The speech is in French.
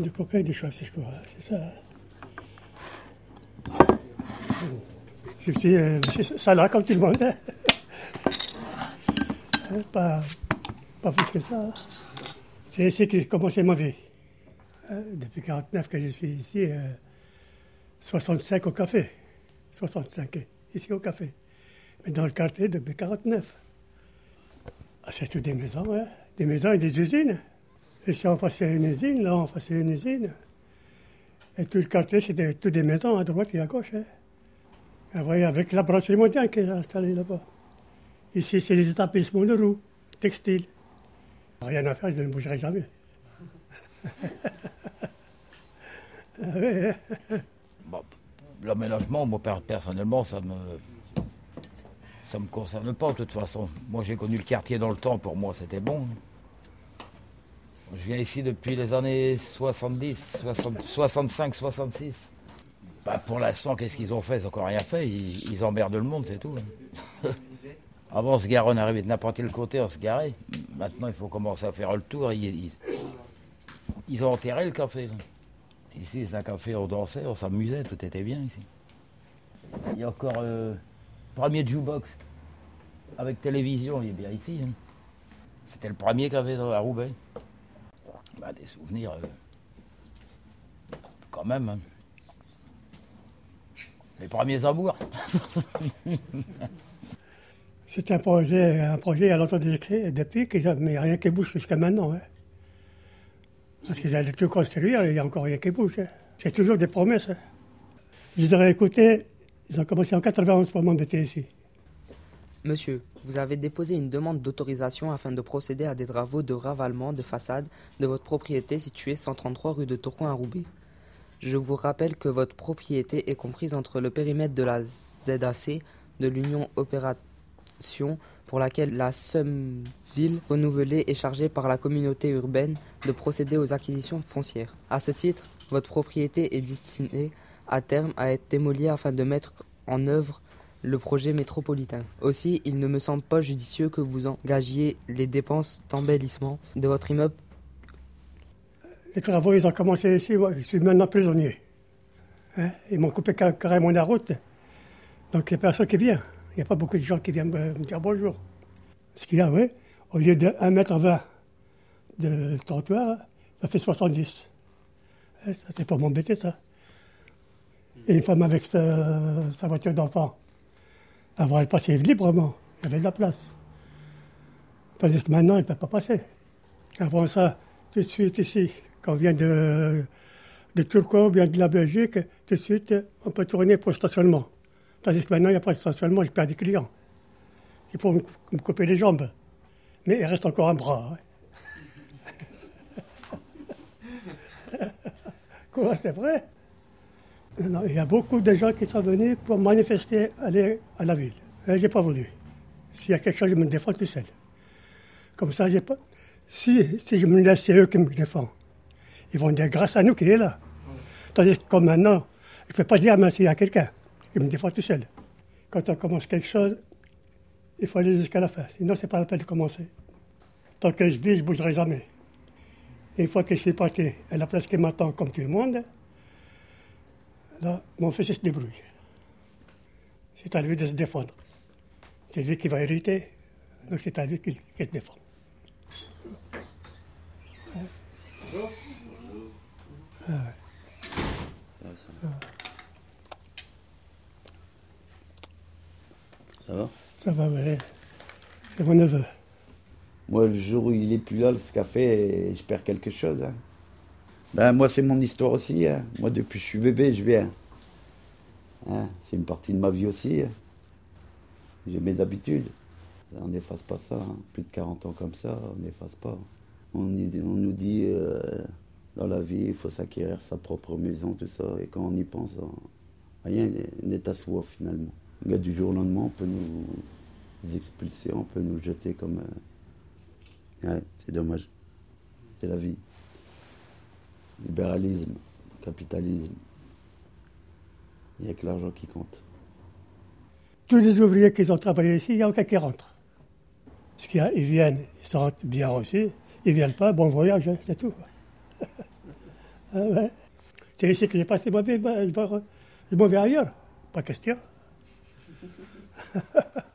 De coca des choix, si je crois. C'est ça. Je suis euh, ça là comme tout le monde. hein. Hein, Pas, plus que ça. C'est ici que j'ai commencé ma vie. Hein, Depuis 49 que je suis ici, euh, 65 au café. 65 ici au café. Mais dans le quartier depuis 49. Ah, c'est toutes des maisons, hein. des maisons et des usines. Ici on faisait une usine, là on faisait une usine. Et tout le quartier, c'était toutes des maisons à droite et à gauche. Hein. Ah, voyez, avec la brasserie mondiale qui est installée là-bas. Ici, c'est les établissements de roues, textiles. Rien à faire, je ne bougerai jamais. Ah hein. L'aménagement, moi per- personnellement, ça me ça me concerne pas de toute façon. Moi j'ai connu le quartier dans le temps, pour moi c'était bon. Je viens ici depuis les années 70, 60 65, 66. Bah, pour l'instant, qu'est-ce qu'ils ont fait? Ils n'ont encore rien fait. Ils, emmerdent le monde, c'est tout. hein. Avant, on se garait, on arrivait de n'importe quel côté, on se garait. Maintenant, il faut commencer à faire le tour. Ils, ont enterré le café. Ici, c'est un café, on dansait, on s'amusait, tout était bien ici. Il y a encore euh, premier jukebox avec télévision, il est bien ici. hein. C'était le premier dans- à Roubaix. Bah, des souvenirs, euh, quand même. hein. Les premiers amours. C'est un projet, un projet à longtemps depuis, mais rien qui bouge jusqu'à maintenant. hein. Parce qu'ils allaient tout construire, il n'y a encore rien qui bouge. hein. C'est toujours des promesses. Je dirais, écoutez, ils ont commencé en 91 pour m'embêter ici. Monsieur, vous avez déposé une demande d'autorisation afin de procéder à des travaux de ravalement de façade de votre propriété située 133 rue de Tourcoing à Roubaix. Je vous rappelle que votre propriété est comprise entre le périmètre de la ZAC de l'Union Opération pour laquelle la Somme-Ville renouvelée est chargée par la communauté urbaine de procéder aux acquisitions foncières. À ce titre, votre propriété est destinée à terme à être démolie afin de mettre en œuvre le projet métropolitain. Aussi, il ne me semble pas judicieux que vous engagiez les dépenses d'embellissement de votre immeuble. Les travaux, ils ont commencé ici, moi, je suis maintenant prisonnier. Hein, Ils m'ont coupé car- carrément la route. Donc il n'y a personne qui vient. Il n'y a pas beaucoup de gens qui viennent me, dire bonjour. Ce qu'il y a, oui, au lieu de 1m20 de trottoir, ça fait 70. Hein, Ça, c'est pour m'embêter, ça. Et une femme avec sa, sa voiture d'enfant. Avant, elle passait librement. Il y avait de la place. Tandis que maintenant, elle ne peut pas passer. Avant ça, tout de suite ici, quand on vient de, de on vient de la Belgique, tout de suite, on peut tourner pour le stationnement. Tandis que maintenant, il n'y a pas de stationnement, je perds des clients. Il faut me, me couper les jambes. Mais il reste encore un bras. hein. Quoi, c'est vrai? Il y a beaucoup de gens qui sont venus pour manifester, aller à la ville. Je n'ai pas voulu. S'il y a quelque chose, je me défends tout seul. Comme ça, pas. Si, si je me laisse, c'est eux qui me défendent. Ils vont dire grâce à nous qu'il est là. Tandis que comme maintenant, je ne peux pas dire merci à quelqu'un. Je me défends tout seul. Quand on commence quelque chose, il faut aller jusqu'à la fin. Sinon, c'est pas la peine de commencer. Tant que je vis, je ne bougerai jamais. Une fois que je suis parti à la place qui m'attend comme tout le monde, là, mon fils il se débrouille. C'est à lui de se défendre. C'est lui qui va hériter, donc c'est à lui qu'il se défend. Ça va? Ça va, ouais. C'est mon neveu. Moi, le jour où il est plus là, ce café, je perds quelque chose. hein. Ben, moi, c'est mon histoire aussi. hein. Moi, depuis que je suis bébé, je viens. Hein, c'est une partie de ma vie aussi. hein. J'ai mes habitudes. On n'efface pas ça. Plus de 40 ans comme ça, on n'efface pas. On, y- nous dit, euh, dans la vie, il faut s'acquérir sa propre maison, tout ça. Et quand on y pense, rien n'est- à soi, finalement. Le gars, du jour au lendemain, on peut nous expulser, on peut nous jeter comme... euh, c'est dommage. C'est la vie. Libéralisme, capitalisme. Il n'y a que l'argent qui compte. Tous les ouvriers qui ont travaillé ici, il n'y a aucun qui rentre. Parce qu'ils ils viennent, ils sont bien reçus. Ils ne viennent pas, bon voyage, hein, c'est tout. Ah. C'est ici que j'ai passé ma vie, vais ailleurs. Pas question.